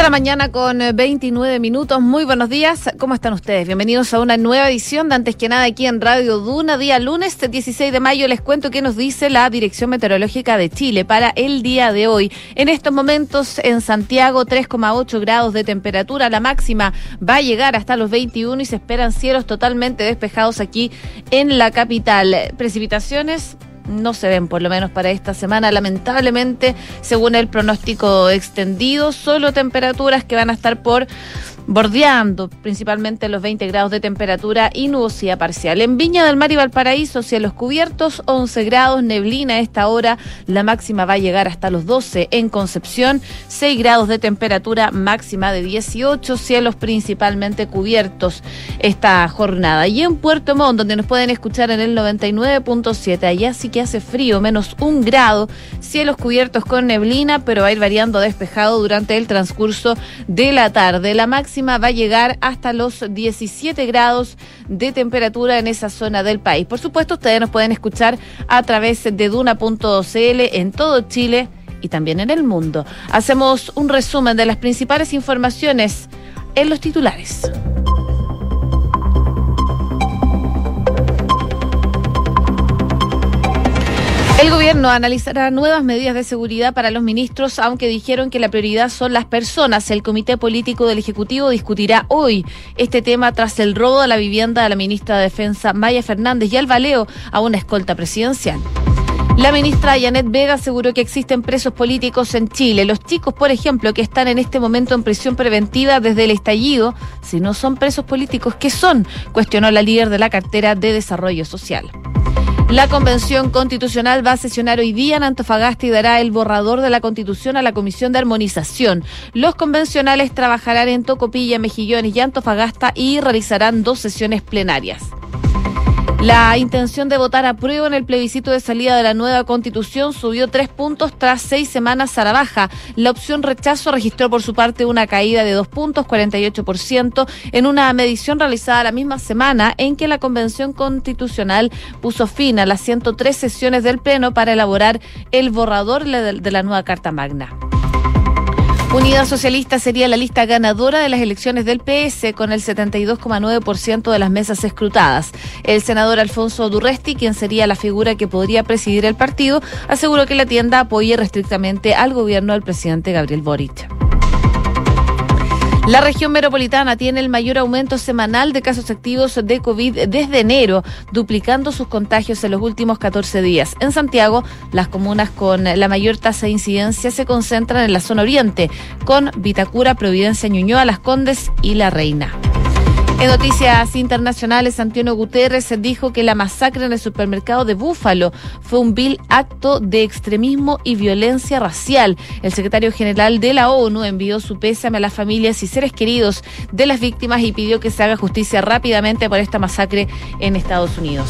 de la mañana con 29 eh, minutos. Muy buenos días. ¿Cómo están ustedes? Bienvenidos a una nueva edición de Antes que nada aquí en Radio Duna. Día lunes 16 de mayo les cuento qué nos dice la Dirección Meteorológica de Chile para el día de hoy. En estos momentos en Santiago 3,8 grados de temperatura. La máxima va a llegar hasta los 21 y se esperan cielos totalmente despejados aquí en la capital. Precipitaciones no se ven, por lo menos para esta semana. Lamentablemente, según el pronóstico extendido, solo temperaturas que van a estar por bordeando principalmente los 20 grados de temperatura y nubosidad parcial. En Viña del Mar y Valparaíso, cielos cubiertos, 11 grados, neblina a esta hora, la máxima va a llegar hasta los 12 en Concepción, 6 grados de temperatura máxima de 18, cielos principalmente cubiertos esta jornada. Y en Puerto Montt, donde nos pueden escuchar en el 99.7, allá sí que hace frío, menos un grado, cielos cubiertos con neblina, pero va a ir variando despejado durante el transcurso de la tarde. La máxima máxima va a llegar hasta los 17 grados de temperatura en esa zona del país. Por supuesto, ustedes nos pueden escuchar a través de duna.cl en todo Chile y también en el mundo. Hacemos un resumen de las principales informaciones en los titulares. El gobierno analizará nuevas medidas de seguridad para los ministros, aunque dijeron que la prioridad son las personas. El Comité Político del Ejecutivo discutirá hoy este tema tras el robo de la vivienda de la ministra de Defensa Maya Fernández y el baleo a una escolta presidencial. La ministra Janet Vega aseguró que existen presos políticos en Chile. Los chicos, por ejemplo, que están en este momento en prisión preventiva desde el estallido, si no son presos políticos, ¿qué son? Cuestionó la líder de la cartera de Desarrollo Social. La Convención Constitucional va a sesionar hoy día en Antofagasta y dará el borrador de la Constitución a la Comisión de Armonización. Los convencionales trabajarán en Tocopilla, Mejillones y Antofagasta y realizarán dos sesiones plenarias. La intención de votar a prueba en el plebiscito de salida de la nueva constitución subió tres puntos tras seis semanas a la baja. La opción rechazo registró por su parte una caída de dos puntos, 48%, en una medición realizada la misma semana en que la Convención Constitucional puso fin a las 103 sesiones del Pleno para elaborar el borrador de la nueva Carta Magna. Unidad Socialista sería la lista ganadora de las elecciones del PS con el 72,9% de las mesas escrutadas. El senador Alfonso Durresti, quien sería la figura que podría presidir el partido, aseguró que la tienda apoye restrictamente al gobierno del presidente Gabriel Boric. La región metropolitana tiene el mayor aumento semanal de casos activos de COVID desde enero, duplicando sus contagios en los últimos 14 días. En Santiago, las comunas con la mayor tasa de incidencia se concentran en la zona oriente, con Vitacura, Providencia, Ñuñoa, Las Condes y La Reina. En noticias internacionales, Antonio Guterres dijo que la masacre en el supermercado de Búfalo fue un vil acto de extremismo y violencia racial. El secretario general de la ONU envió su pésame a las familias y seres queridos de las víctimas y pidió que se haga justicia rápidamente por esta masacre en Estados Unidos.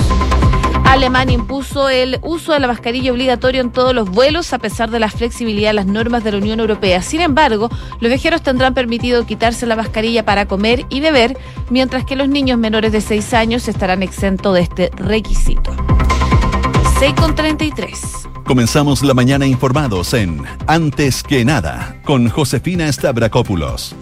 Alemania impuso el uso de la mascarilla obligatorio en todos los vuelos a pesar de la flexibilidad de las normas de la Unión Europea. Sin embargo, los viajeros tendrán permitido quitarse la mascarilla para comer y beber, mientras que los niños menores de 6 años estarán exentos de este requisito. 6 con 33. Comenzamos la mañana informados en Antes que nada con Josefina Stavrakopoulos.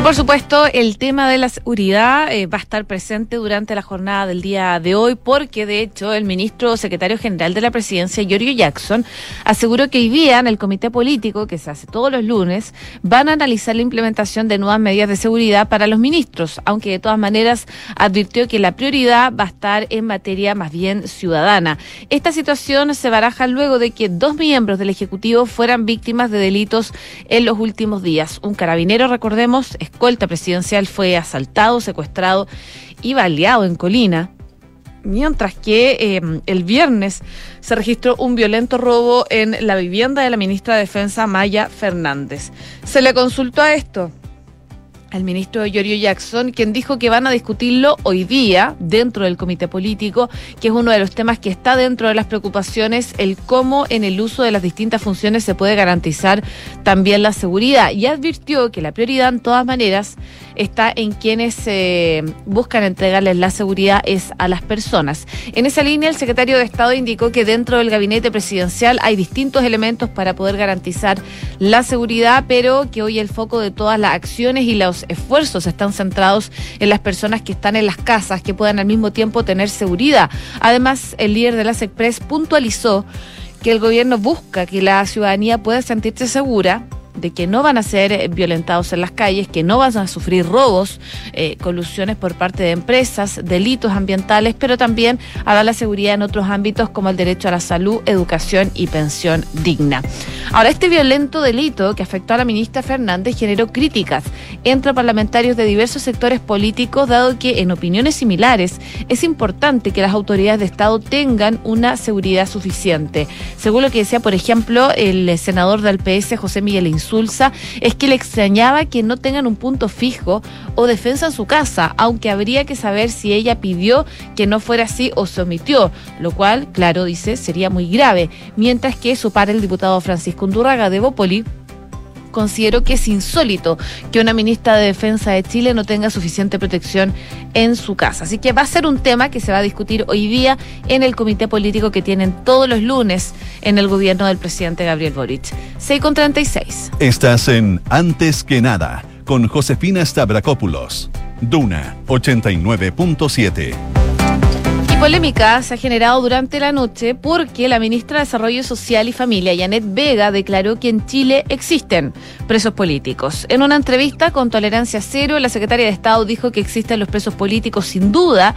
Y por supuesto, el tema de la seguridad eh, va a estar presente durante la jornada del día de hoy, porque de hecho el ministro secretario general de la presidencia, Giorgio Jackson, aseguró que hoy día en el comité político, que se hace todos los lunes, van a analizar la implementación de nuevas medidas de seguridad para los ministros, aunque de todas maneras advirtió que la prioridad va a estar en materia más bien ciudadana. Esta situación se baraja luego de que dos miembros del Ejecutivo fueran víctimas de delitos en los últimos días. Un carabinero, recordemos, escolta presidencial fue asaltado, secuestrado y baleado en Colina. Mientras que eh, el viernes se registró un violento robo en la vivienda de la ministra de Defensa Maya Fernández. Se le consultó a esto al ministro Giorgio Jackson, quien dijo que van a discutirlo hoy día dentro del comité político, que es uno de los temas que está dentro de las preocupaciones, el cómo en el uso de las distintas funciones se puede garantizar también la seguridad. Y advirtió que la prioridad, en todas maneras, está en quienes eh, buscan entregarles la seguridad es a las personas. En esa línea, el secretario de Estado indicó que dentro del gabinete presidencial hay distintos elementos para poder garantizar la seguridad, pero que hoy el foco de todas las acciones y los esfuerzos están centrados en las personas que están en las casas, que puedan al mismo tiempo tener seguridad. Además, el líder de la SECPRES puntualizó que el gobierno busca que la ciudadanía pueda sentirse segura de que no van a ser eh, violentados en las calles, que no van a sufrir robos, eh, colusiones por parte de empresas, delitos ambientales, pero también a dar la seguridad en otros ámbitos como el derecho a la salud, educación y pensión digna. Ahora, este violento delito que afectó a la ministra Fernández generó críticas entre parlamentarios de diversos sectores políticos, dado que en opiniones similares es importante que las autoridades de Estado tengan una seguridad suficiente. Según lo que decía, por ejemplo, el senador del PS, José Miguel Es que le extrañaba que no tengan un punto fijo o defensa en su casa, aunque habría que saber si ella pidió que no fuera así o se omitió, lo cual, claro, dice, sería muy grave. Mientras que su padre, el diputado Francisco Undurraga de Bópoli, considero que es insólito que una ministra de Defensa de Chile no tenga suficiente protección en su casa. Así que va a ser un tema que se va a discutir hoy día en el comité político que tienen todos los lunes en el gobierno del presidente Gabriel Boric. 6 con 36. Estás en Antes que nada con Josefina Stavrakopoulos. Duna 89.7 polémica se ha generado durante la noche porque la ministra de Desarrollo Social y Familia, Janet Vega, declaró que en Chile existen presos políticos. En una entrevista con Tolerancia Cero, la secretaria de Estado dijo que existen los presos políticos sin duda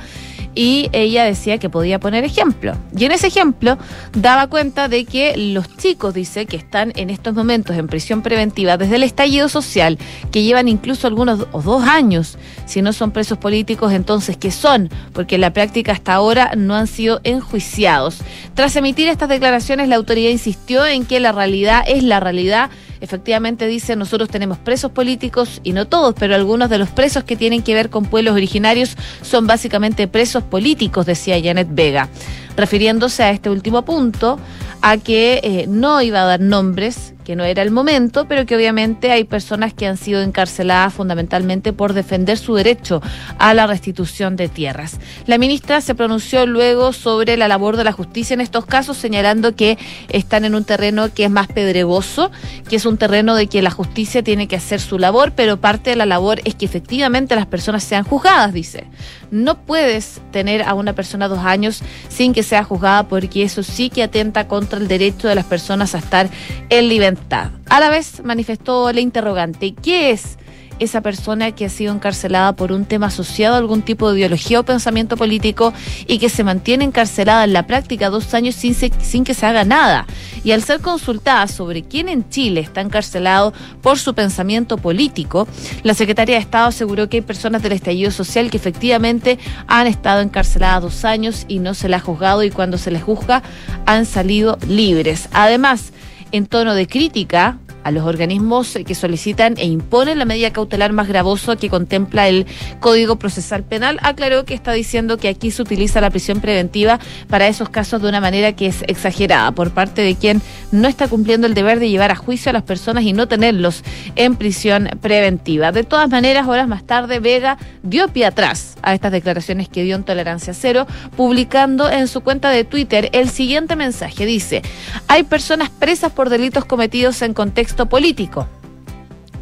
y ella decía que podía poner ejemplo. Y en ese ejemplo daba cuenta de que los chicos, dice, que están en estos momentos en prisión preventiva desde el estallido social, que llevan incluso algunos o dos años, si no son presos políticos, entonces, ¿qué son? Porque en la práctica hasta ahora no han sido enjuiciados. Tras emitir estas declaraciones, la autoridad insistió en que la realidad es la realidad efectivamente dice, nosotros tenemos presos políticos, y no todos, pero algunos de los presos que tienen que ver con pueblos originarios son básicamente presos políticos, decía Janet Vega, refiriéndose a este último punto, a que eh, no iba a dar nombres que no era el momento, pero que obviamente hay personas que han sido encarceladas fundamentalmente por defender su derecho a la restitución de tierras. La ministra se pronunció luego sobre la labor de la justicia en estos casos, señalando que están en un terreno que es más pedregoso, que es un terreno de que la justicia tiene que hacer su labor, pero parte de la labor es que efectivamente las personas sean juzgadas, dice. No puedes tener a una persona dos años sin que sea juzgada porque eso sí que atenta contra el derecho de las personas a estar en libertad. A la vez manifestó la interrogante, ¿qué es esa persona que ha sido encarcelada por un tema asociado a algún tipo de ideología o pensamiento político y que se mantiene encarcelada en la práctica dos años sin, sin que se haga nada. Y al ser consultada sobre quién en Chile está encarcelado por su pensamiento político, la secretaria de Estado aseguró que hay personas del estallido social que efectivamente han estado encarceladas dos años y no se les ha juzgado y cuando se les juzga han salido libres. Además, en tono de crítica a los organismos que solicitan e imponen la medida cautelar más gravosa que contempla el Código Procesal Penal, aclaró que está diciendo que aquí se utiliza la prisión preventiva para esos casos de una manera que es exagerada por parte de quien no está cumpliendo el deber de llevar a juicio a las personas y no tenerlos en prisión preventiva. De todas maneras, horas más tarde, Vega dio pie atrás a estas declaraciones que dio en Tolerancia Cero, publicando en su cuenta de Twitter el siguiente mensaje. Dice, hay personas presas por delitos cometidos en contexto político.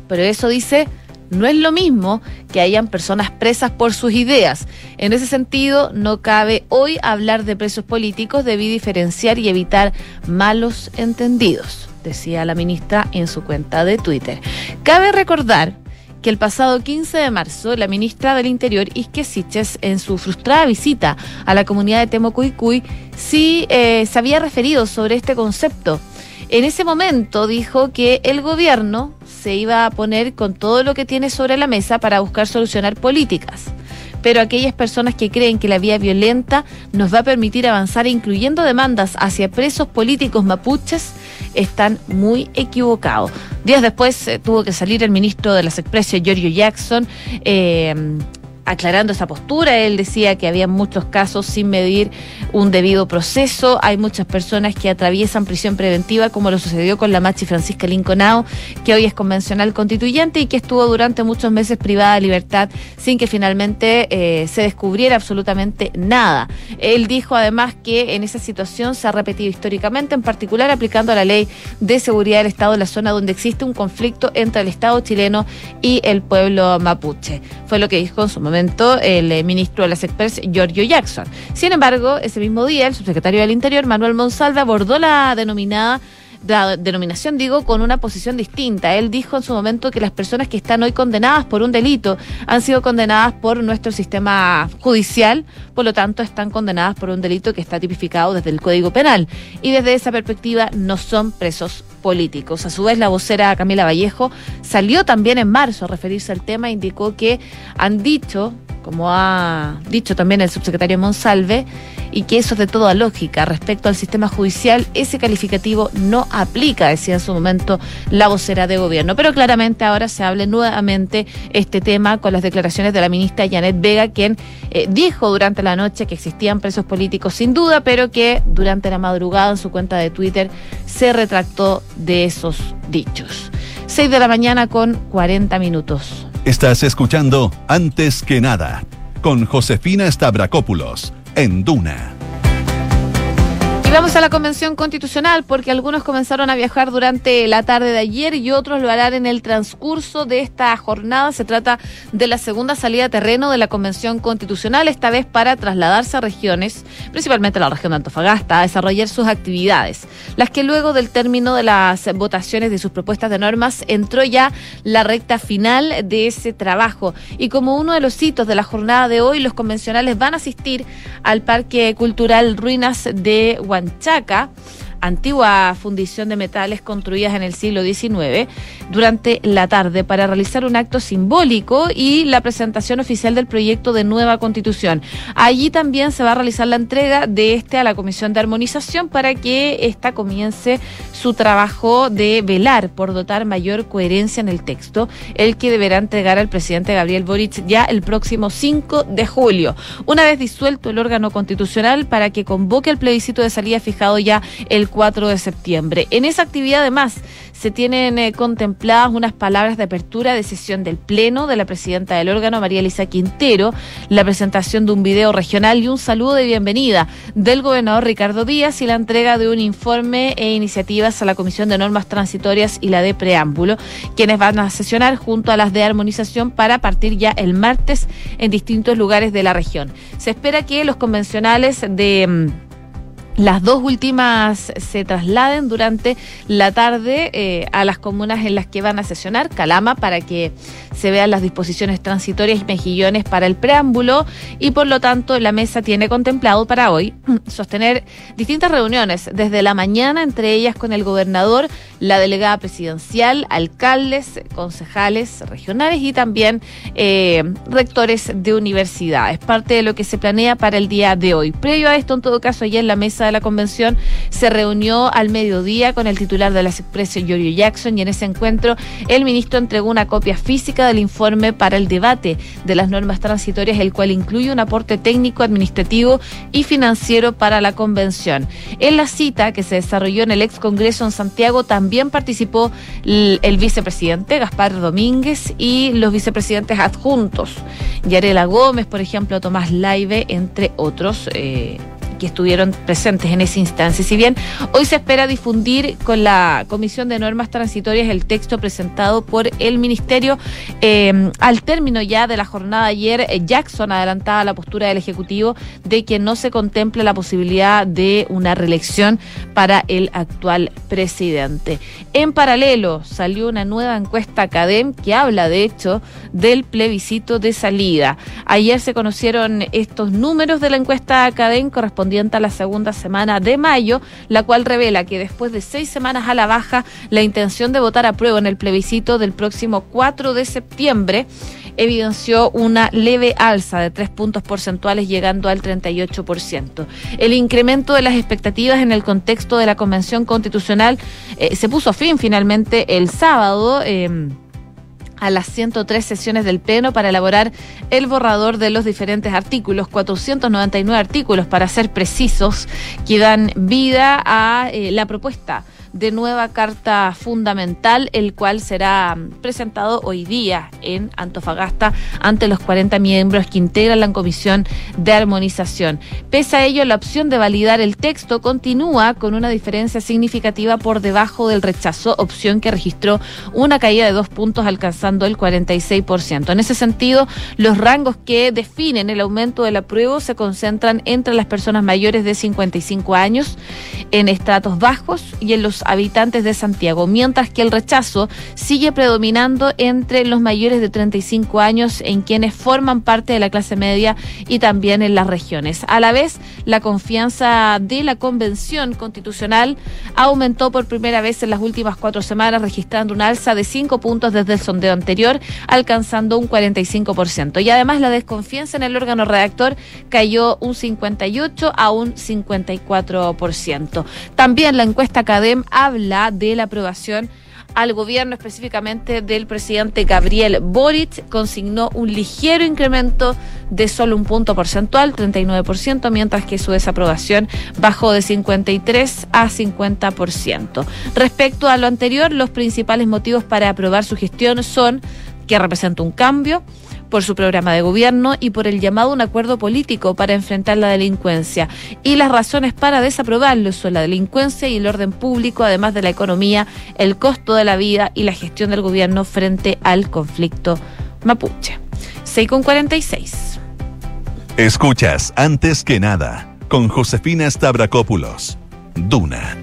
Pero eso dice, no es lo mismo que hayan personas presas por sus ideas. En ese sentido, no cabe hoy hablar de presos políticos, debí diferenciar y evitar malos entendidos, decía la ministra en su cuenta de Twitter. Cabe recordar que el pasado 15 de marzo la ministra del Interior, Isque Siches, en su frustrada visita a la comunidad de Temocuicuy, sí eh, se había referido sobre este concepto en ese momento dijo que el gobierno se iba a poner con todo lo que tiene sobre la mesa para buscar solucionar políticas. Pero aquellas personas que creen que la vía violenta nos va a permitir avanzar incluyendo demandas hacia presos políticos mapuches están muy equivocados. Días después eh, tuvo que salir el ministro de las Expresiones, Giorgio Jackson, eh, aclarando esa postura. Él decía que había muchos casos sin medir un debido proceso. Hay muchas personas que atraviesan prisión preventiva, como lo sucedió con la Machi Francisca Linconao, que hoy es convencional constituyente y que estuvo durante muchos meses privada de libertad sin que finalmente eh, se descubriera absolutamente nada. Él dijo además que en esa situación se ha repetido históricamente, en particular aplicando la ley de seguridad del Estado en la zona donde existe un conflicto entre el Estado chileno y el pueblo mapuche. Fue lo que dijo en su momento el eh, ministro de las Express, Giorgio Jackson. Sin embargo, ese mismo día, el subsecretario del Interior, Manuel Monsalve, abordó la denominada la denominación, digo, con una posición distinta. Él dijo en su momento que las personas que están hoy condenadas por un delito han sido condenadas por nuestro sistema judicial, por lo tanto están condenadas por un delito que está tipificado desde el Código Penal. Y desde esa perspectiva no son presos políticos. A su vez, la vocera Camila Vallejo salió también en marzo a referirse al tema, indicó que han dicho como ha dicho también el subsecretario Monsalve, y que eso es de toda lógica. Respecto al sistema judicial, ese calificativo no aplica, decía en su momento la vocera de gobierno. Pero claramente ahora se hable nuevamente este tema con las declaraciones de la ministra Janet Vega, quien eh, dijo durante la noche que existían presos políticos sin duda, pero que durante la madrugada en su cuenta de Twitter se retractó de esos dichos. 6 de la mañana con 40 minutos. Estás escuchando Antes que nada con Josefina Stavrakopoulos en Duna vamos a la convención constitucional porque algunos comenzaron a viajar durante la tarde de ayer y otros lo harán en el transcurso de esta jornada. Se trata de la segunda salida a terreno de la convención constitucional, esta vez para trasladarse a regiones, principalmente a la región de Antofagasta, a desarrollar sus actividades. Las que luego del término de las votaciones de sus propuestas de normas entró ya la recta final de ese trabajo. Y como uno de los hitos de la jornada de hoy, los convencionales van a asistir al Parque Cultural Ruinas de Guadalajara Chaca antigua fundición de metales construidas en el siglo XIX, durante la tarde para realizar un acto simbólico y la presentación oficial del proyecto de nueva constitución. Allí también se va a realizar la entrega de este a la Comisión de Armonización para que ésta comience su trabajo de velar por dotar mayor coherencia en el texto, el que deberá entregar al presidente Gabriel Boric ya el próximo 5 de julio, una vez disuelto el órgano constitucional para que convoque el plebiscito de salida fijado ya el 4 de septiembre. En esa actividad, además, se tienen eh, contempladas unas palabras de apertura de sesión del Pleno de la presidenta del órgano, María Elisa Quintero, la presentación de un video regional y un saludo de bienvenida del gobernador Ricardo Díaz y la entrega de un informe e iniciativas a la Comisión de Normas Transitorias y la de Preámbulo, quienes van a sesionar junto a las de armonización para partir ya el martes en distintos lugares de la región. Se espera que los convencionales de mm, las dos últimas se trasladen durante la tarde eh, a las comunas en las que van a sesionar, Calama, para que se vean las disposiciones transitorias y mejillones para el preámbulo y por lo tanto la mesa tiene contemplado para hoy sostener distintas reuniones desde la mañana, entre ellas con el gobernador, la delegada presidencial, alcaldes, concejales regionales y también eh, rectores de universidades. Parte de lo que se planea para el día de hoy. Previo a esto, en todo caso, ya en la mesa la convención se reunió al mediodía con el titular de la expresión Giorgio Jackson, y en ese encuentro el ministro entregó una copia física del informe para el debate de las normas transitorias, el cual incluye un aporte técnico, administrativo y financiero para la convención. En la cita que se desarrolló en el ex Congreso en Santiago también participó el, el vicepresidente Gaspar Domínguez y los vicepresidentes adjuntos, Yarela Gómez, por ejemplo, Tomás Laive, entre otros. Eh, que estuvieron presentes en esa instancia. Si bien hoy se espera difundir con la Comisión de Normas Transitorias el texto presentado por el Ministerio, eh, al término ya de la jornada ayer, eh, Jackson adelantaba la postura del Ejecutivo de que no se contemple la posibilidad de una reelección para el actual presidente. En paralelo, salió una nueva encuesta Academ que habla, de hecho, del plebiscito de salida. Ayer se conocieron estos números de la encuesta Academ correspondientes la segunda semana de mayo, la cual revela que después de seis semanas a la baja, la intención de votar a prueba en el plebiscito del próximo 4 de septiembre evidenció una leve alza de tres puntos porcentuales llegando al 38%. El incremento de las expectativas en el contexto de la Convención Constitucional eh, se puso fin finalmente el sábado. Eh, a las 103 sesiones del Pleno para elaborar el borrador de los diferentes artículos, 499 artículos para ser precisos, que dan vida a eh, la propuesta de nueva carta fundamental, el cual será presentado hoy día en Antofagasta ante los 40 miembros que integran la Comisión de Armonización. Pese a ello, la opción de validar el texto continúa con una diferencia significativa por debajo del rechazo, opción que registró una caída de dos puntos alcanzando el 46%. En ese sentido, los rangos que definen el aumento del apruebo se concentran entre las personas mayores de 55 años, en estratos bajos y en los habitantes de Santiago, mientras que el rechazo sigue predominando entre los mayores de 35 años en quienes forman parte de la clase media y también en las regiones. A la vez, la confianza de la Convención Constitucional aumentó por primera vez en las últimas cuatro semanas, registrando un alza de cinco puntos desde el sondeo anterior, alcanzando un 45%. Y además la desconfianza en el órgano redactor cayó un 58 a un 54%. También la encuesta CADEM habla de la aprobación al gobierno, específicamente del presidente Gabriel Boric, consignó un ligero incremento de solo un punto porcentual, 39%, mientras que su desaprobación bajó de 53 a 50%. Respecto a lo anterior, los principales motivos para aprobar su gestión son que representa un cambio, por su programa de gobierno y por el llamado a un acuerdo político para enfrentar la delincuencia. Y las razones para desaprobarlo son la delincuencia y el orden público, además de la economía, el costo de la vida y la gestión del gobierno frente al conflicto mapuche. 6 con 46. Escuchas antes que nada con Josefina Stavrakopoulos. Duna.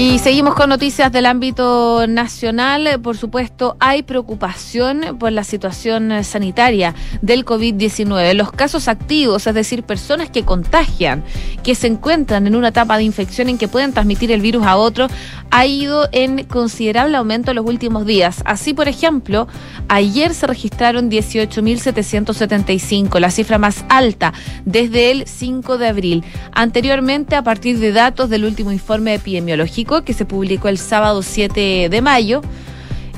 Y seguimos con noticias del ámbito nacional. Por supuesto, hay preocupación por la situación sanitaria del COVID-19. Los casos activos, es decir, personas que contagian, que se encuentran en una etapa de infección en que pueden transmitir el virus a otro, ha ido en considerable aumento en los últimos días. Así, por ejemplo, ayer se registraron 18.775, la cifra más alta desde el 5 de abril. Anteriormente, a partir de datos del último informe epidemiológico, que se publicó el sábado 7 de mayo,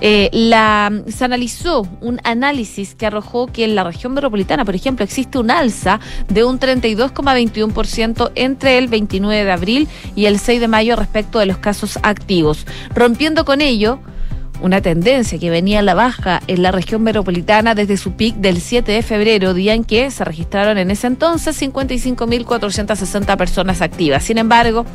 eh, la, se analizó un análisis que arrojó que en la región metropolitana, por ejemplo, existe un alza de un 32,21% entre el 29 de abril y el 6 de mayo respecto de los casos activos, rompiendo con ello una tendencia que venía a la baja en la región metropolitana desde su pic del 7 de febrero, día en que se registraron en ese entonces 55.460 personas activas. Sin embargo,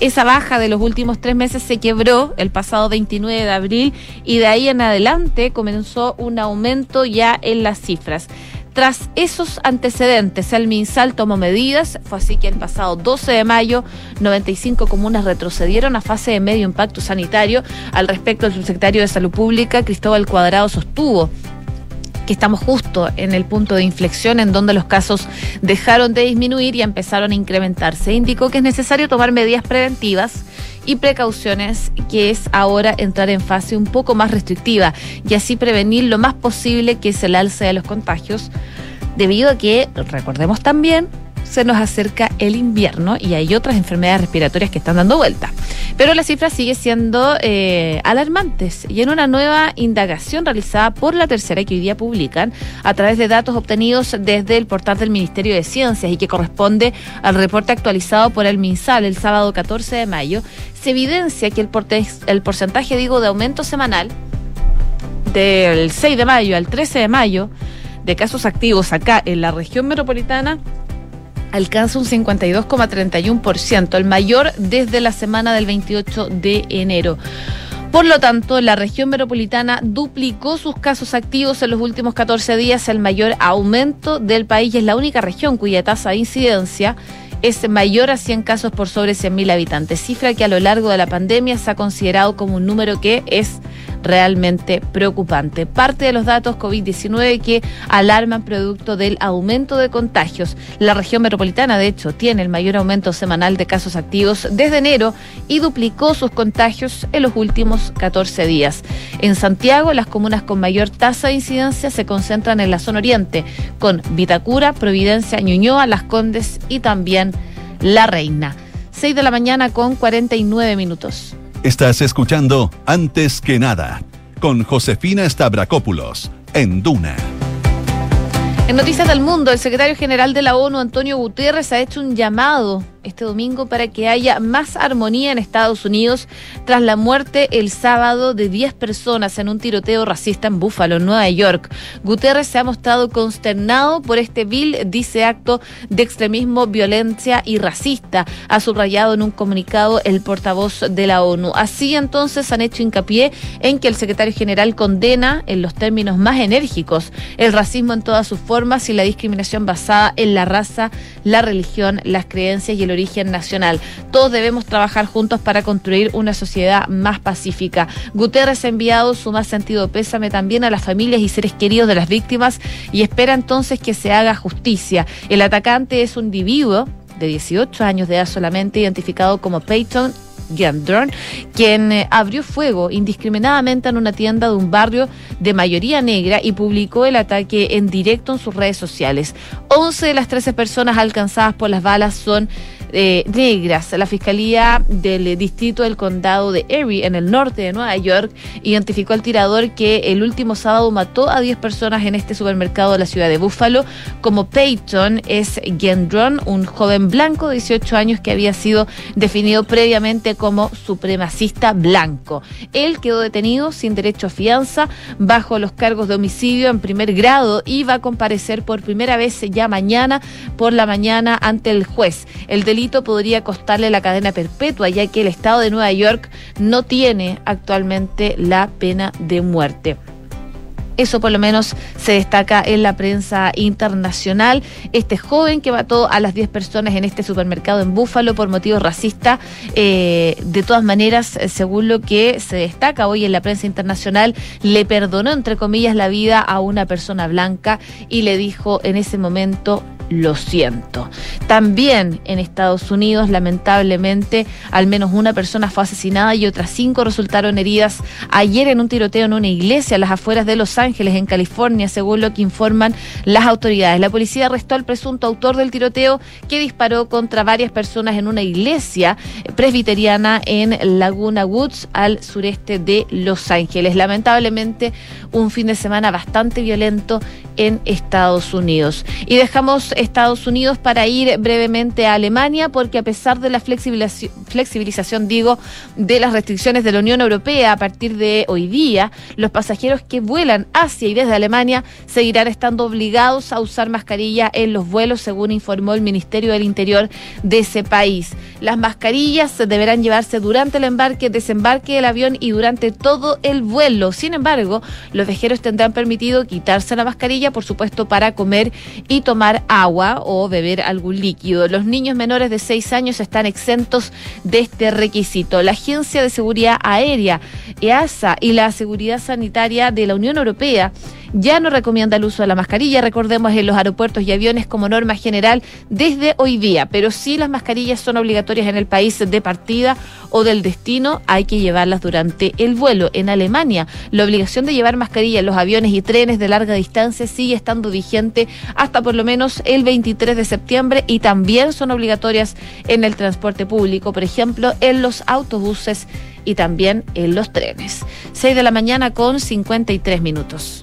esa baja de los últimos tres meses se quebró el pasado 29 de abril y de ahí en adelante comenzó un aumento ya en las cifras. Tras esos antecedentes, el MinSal tomó medidas. Fue así que el pasado 12 de mayo, 95 comunas retrocedieron a fase de medio impacto sanitario. Al respecto, el subsecretario de Salud Pública, Cristóbal Cuadrado, sostuvo que estamos justo en el punto de inflexión en donde los casos dejaron de disminuir y empezaron a incrementarse. Indicó que es necesario tomar medidas preventivas y precauciones, que es ahora entrar en fase un poco más restrictiva y así prevenir lo más posible que es el alce de los contagios, debido a que, recordemos también, se nos acerca el invierno y hay otras enfermedades respiratorias que están dando vuelta. Pero la cifra sigue siendo eh, alarmantes y en una nueva indagación realizada por la tercera que hoy día publican a través de datos obtenidos desde el portal del Ministerio de Ciencias y que corresponde al reporte actualizado por el MinSal el sábado 14 de mayo, se evidencia que el, el porcentaje, digo, de aumento semanal del 6 de mayo al 13 de mayo de casos activos acá en la región metropolitana alcanza un 52,31%, el mayor desde la semana del 28 de enero. Por lo tanto, la región metropolitana duplicó sus casos activos en los últimos 14 días, el mayor aumento del país y es la única región cuya tasa de incidencia es mayor a 100 casos por sobre 100.000 habitantes, cifra que a lo largo de la pandemia se ha considerado como un número que es realmente preocupante. Parte de los datos COVID-19 que alarman producto del aumento de contagios. La región metropolitana, de hecho, tiene el mayor aumento semanal de casos activos desde enero y duplicó sus contagios en los últimos 14 días. En Santiago, las comunas con mayor tasa de incidencia se concentran en la zona oriente, con Vitacura, Providencia, Ñuñoa, Las Condes y también La Reina. 6 de la mañana con 49 minutos. Estás escuchando Antes que nada con Josefina Stavrakopoulos en Duna. En Noticias del Mundo, el secretario general de la ONU, Antonio Guterres, ha hecho un llamado este domingo para que haya más armonía en Estados Unidos tras la muerte el sábado de 10 personas en un tiroteo racista en Buffalo, Nueva York. Guterres se ha mostrado consternado por este vil, dice acto de extremismo, violencia y racista, ha subrayado en un comunicado el portavoz de la ONU. Así entonces han hecho hincapié en que el secretario general condena en los términos más enérgicos el racismo en todas sus formas y la discriminación basada en la raza, la religión, las creencias y el origen nacional. Todos debemos trabajar juntos para construir una sociedad más pacífica. Guterres ha enviado su más sentido pésame también a las familias y seres queridos de las víctimas y espera entonces que se haga justicia. El atacante es un individuo de 18 años de edad solamente, identificado como Peyton Gendron, quien eh, abrió fuego indiscriminadamente en una tienda de un barrio de mayoría negra y publicó el ataque en directo en sus redes sociales. 11 de las 13 personas alcanzadas por las balas son eh, negras. La Fiscalía del Distrito del Condado de Erie, en el norte de Nueva York, identificó al tirador que el último sábado mató a 10 personas en este supermercado de la ciudad de Buffalo. Como Peyton es Gendron, un joven blanco de 18 años que había sido definido previamente como supremacista blanco. Él quedó detenido sin derecho a fianza bajo los cargos de homicidio en primer grado y va a comparecer por primera vez ya mañana por la mañana ante el juez. El delito podría costarle la cadena perpetua, ya que el Estado de Nueva York no tiene actualmente la pena de muerte. Eso por lo menos se destaca en la prensa internacional. Este joven que mató a las 10 personas en este supermercado en Búfalo por motivos racistas, eh, de todas maneras, eh, según lo que se destaca hoy en la prensa internacional, le perdonó, entre comillas, la vida a una persona blanca y le dijo en ese momento, lo siento. También en Estados Unidos, lamentablemente, al menos una persona fue asesinada y otras cinco resultaron heridas ayer en un tiroteo en una iglesia a las afueras de Los Ángeles, en California, según lo que informan las autoridades. La policía arrestó al presunto autor del tiroteo que disparó contra varias personas en una iglesia presbiteriana en Laguna Woods, al sureste de Los Ángeles. Lamentablemente, un fin de semana bastante violento en Estados Unidos. Y dejamos Estados Unidos para ir brevemente a Alemania, porque a pesar de la flexibilización, digo, de las restricciones de la Unión Europea a partir de hoy día, los pasajeros que vuelan hacia y desde Alemania seguirán estando obligados a usar mascarilla en los vuelos, según informó el Ministerio del Interior de ese país. Las mascarillas deberán llevarse durante el embarque, desembarque del avión y durante todo el vuelo. Sin embargo, los viajeros tendrán permitido quitarse la mascarilla, por supuesto, para comer y tomar agua o beber algún líquido. Los niños menores de 6 años están exentos de este requisito. La Agencia de Seguridad Aérea, EASA, y la Seguridad Sanitaria de la Unión Europea ya no recomienda el uso de la mascarilla, recordemos en los aeropuertos y aviones como norma general desde hoy día, pero si las mascarillas son obligatorias en el país de partida o del destino, hay que llevarlas durante el vuelo. En Alemania, la obligación de llevar mascarilla en los aviones y trenes de larga distancia sigue estando vigente hasta por lo menos el 23 de septiembre y también son obligatorias en el transporte público, por ejemplo, en los autobuses y también en los trenes. 6 de la mañana con 53 minutos.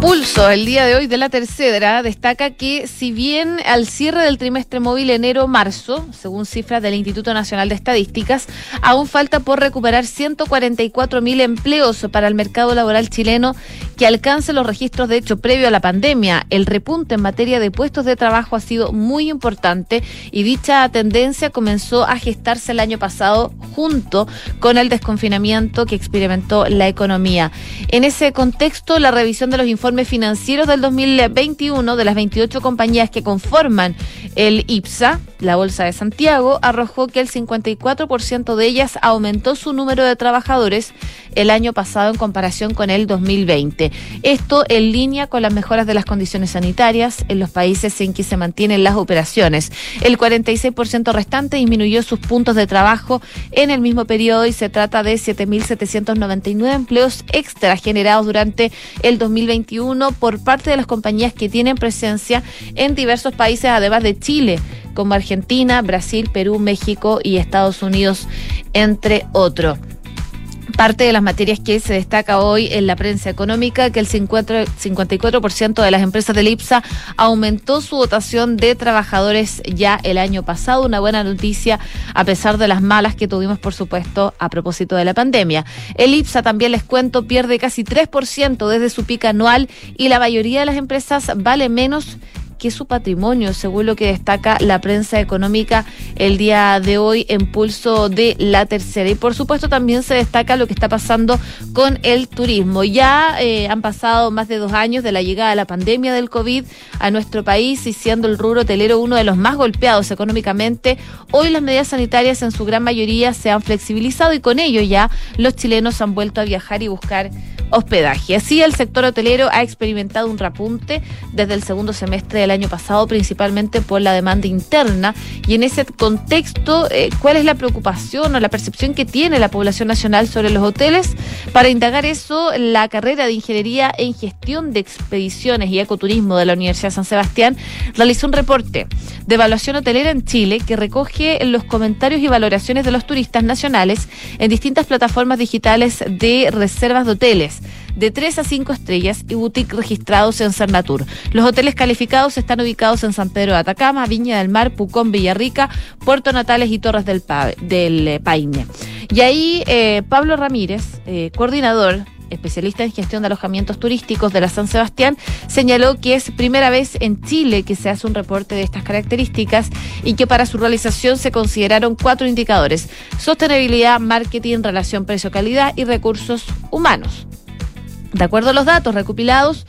Pulso, el día de hoy de la tercera, destaca que si bien al cierre del trimestre móvil enero-marzo, según cifras del Instituto Nacional de Estadísticas, aún falta por recuperar 144 mil empleos para el mercado laboral chileno que alcance los registros de hecho previo a la pandemia. El repunte en materia de puestos de trabajo ha sido muy importante y dicha tendencia comenzó a gestarse el año pasado junto con el desconfinamiento que experimentó la economía. En ese contexto, la revisión de los informes informe financiero del 2021 de las 28 compañías que conforman el IPSA, la Bolsa de Santiago, arrojó que el 54% de ellas aumentó su número de trabajadores el año pasado en comparación con el 2020. Esto en línea con las mejoras de las condiciones sanitarias en los países en que se mantienen las operaciones. El 46% restante disminuyó sus puntos de trabajo en el mismo periodo y se trata de 7.799 empleos extra generados durante el 2021 por parte de las compañías que tienen presencia en diversos países, además de Chile como Argentina, Brasil, Perú, México y Estados Unidos, entre otros parte de las materias que se destaca hoy en la prensa económica, que el 54% de las empresas del IPSA aumentó su dotación de trabajadores ya el año pasado. Una buena noticia a pesar de las malas que tuvimos, por supuesto, a propósito de la pandemia. El IPSA, también les cuento, pierde casi 3% desde su pica anual y la mayoría de las empresas vale menos que su patrimonio, según lo que destaca la prensa económica el día de hoy en pulso de la tercera. Y por supuesto también se destaca lo que está pasando con el turismo. Ya eh, han pasado más de dos años de la llegada de la pandemia del COVID a nuestro país y siendo el rubro hotelero uno de los más golpeados económicamente, hoy las medidas sanitarias en su gran mayoría se han flexibilizado y con ello ya los chilenos han vuelto a viajar y buscar hospedaje. Así, el sector hotelero ha experimentado un repunte desde el segundo semestre del año pasado, principalmente por la demanda interna. Y en ese contexto, eh, ¿cuál es la preocupación o la percepción que tiene la población nacional sobre los hoteles? Para indagar eso, la carrera de Ingeniería en Gestión de Expediciones y Ecoturismo de la Universidad San Sebastián realizó un reporte de evaluación hotelera en Chile que recoge los comentarios y valoraciones de los turistas nacionales en distintas plataformas digitales de reservas de hoteles de 3 a 5 estrellas y boutique registrados en Cernatur. Los hoteles calificados están ubicados en San Pedro de Atacama, Viña del Mar, Pucón, Villarrica, Puerto Natales y Torres del, del eh, Paine. Y ahí eh, Pablo Ramírez, eh, coordinador especialista en gestión de alojamientos turísticos de la San Sebastián, señaló que es primera vez en Chile que se hace un reporte de estas características y que para su realización se consideraron cuatro indicadores: sostenibilidad, marketing, relación precio-calidad y recursos humanos. De acuerdo a los datos recopilados,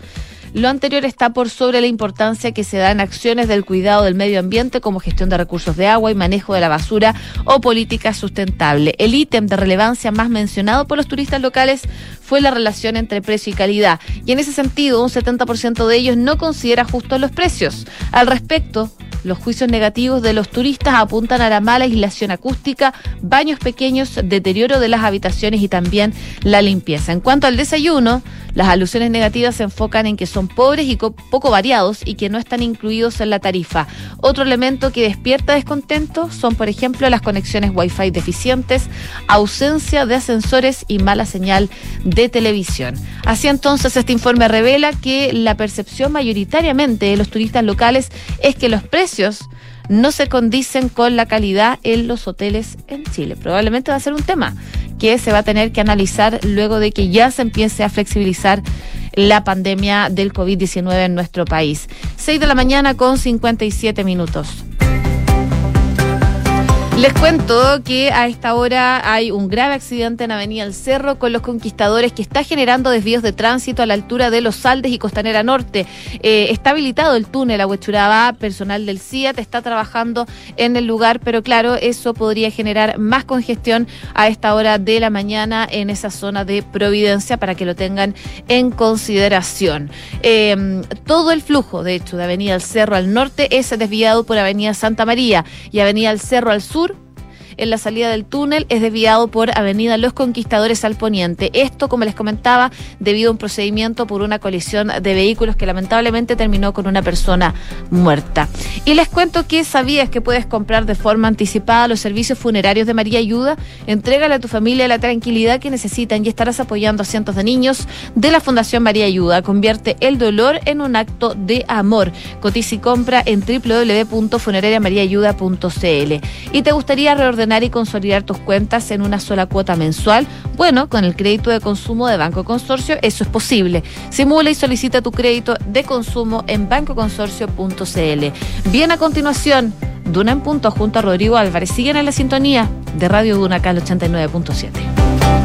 lo anterior está por sobre la importancia que se da en acciones del cuidado del medio ambiente como gestión de recursos de agua y manejo de la basura o política sustentable. El ítem de relevancia más mencionado por los turistas locales fue la relación entre precio y calidad. Y en ese sentido, un 70% de ellos no considera justos los precios. Al respecto, los juicios negativos de los turistas apuntan a la mala aislación acústica, baños pequeños, deterioro de las habitaciones y también la limpieza. En cuanto al desayuno, las alusiones negativas se enfocan en que son pobres y poco variados y que no están incluidos en la tarifa. Otro elemento que despierta descontento son, por ejemplo, las conexiones Wi-Fi deficientes, ausencia de ascensores y mala señal de televisión. Así entonces, este informe revela que la percepción mayoritariamente de los turistas locales es que los precios no se condicen con la calidad en los hoteles en Chile. Probablemente va a ser un tema que se va a tener que analizar luego de que ya se empiece a flexibilizar la pandemia del COVID-19 en nuestro país. 6 de la mañana con 57 minutos. Les cuento que a esta hora hay un grave accidente en Avenida El Cerro con los conquistadores que está generando desvíos de tránsito a la altura de Los Saldes y Costanera Norte. Eh, está habilitado el túnel a Huechuraba, personal del CIAT está trabajando en el lugar, pero claro, eso podría generar más congestión a esta hora de la mañana en esa zona de Providencia para que lo tengan en consideración. Em, todo el flujo, de hecho, de Avenida El Cerro al norte es desviado por Avenida Santa María y Avenida El Cerro al sur en la salida del túnel es desviado por Avenida Los Conquistadores al poniente. Esto, como les comentaba, debido a un procedimiento por una colisión de vehículos que lamentablemente terminó con una persona muerta. Y les cuento que sabías que puedes comprar de forma anticipada los servicios funerarios de María Ayuda. Entrégale a tu familia la tranquilidad que necesitan y estarás apoyando a cientos de niños de la Fundación María Ayuda. Convierte el dolor en un acto de amor. Cotiza y compra en www.funerariamariaayuda.cl. ¿Y te gustaría reordenar y consolidar tus cuentas en una sola cuota mensual? Bueno, con el crédito de consumo de Banco Consorcio eso es posible. Simula y solicita tu crédito de consumo en bancoconsorcio.cl. Bien a continuación, Duna en punto junto a Rodrigo Álvarez. Siguen en la sintonía de Radio Duna acá 89.7.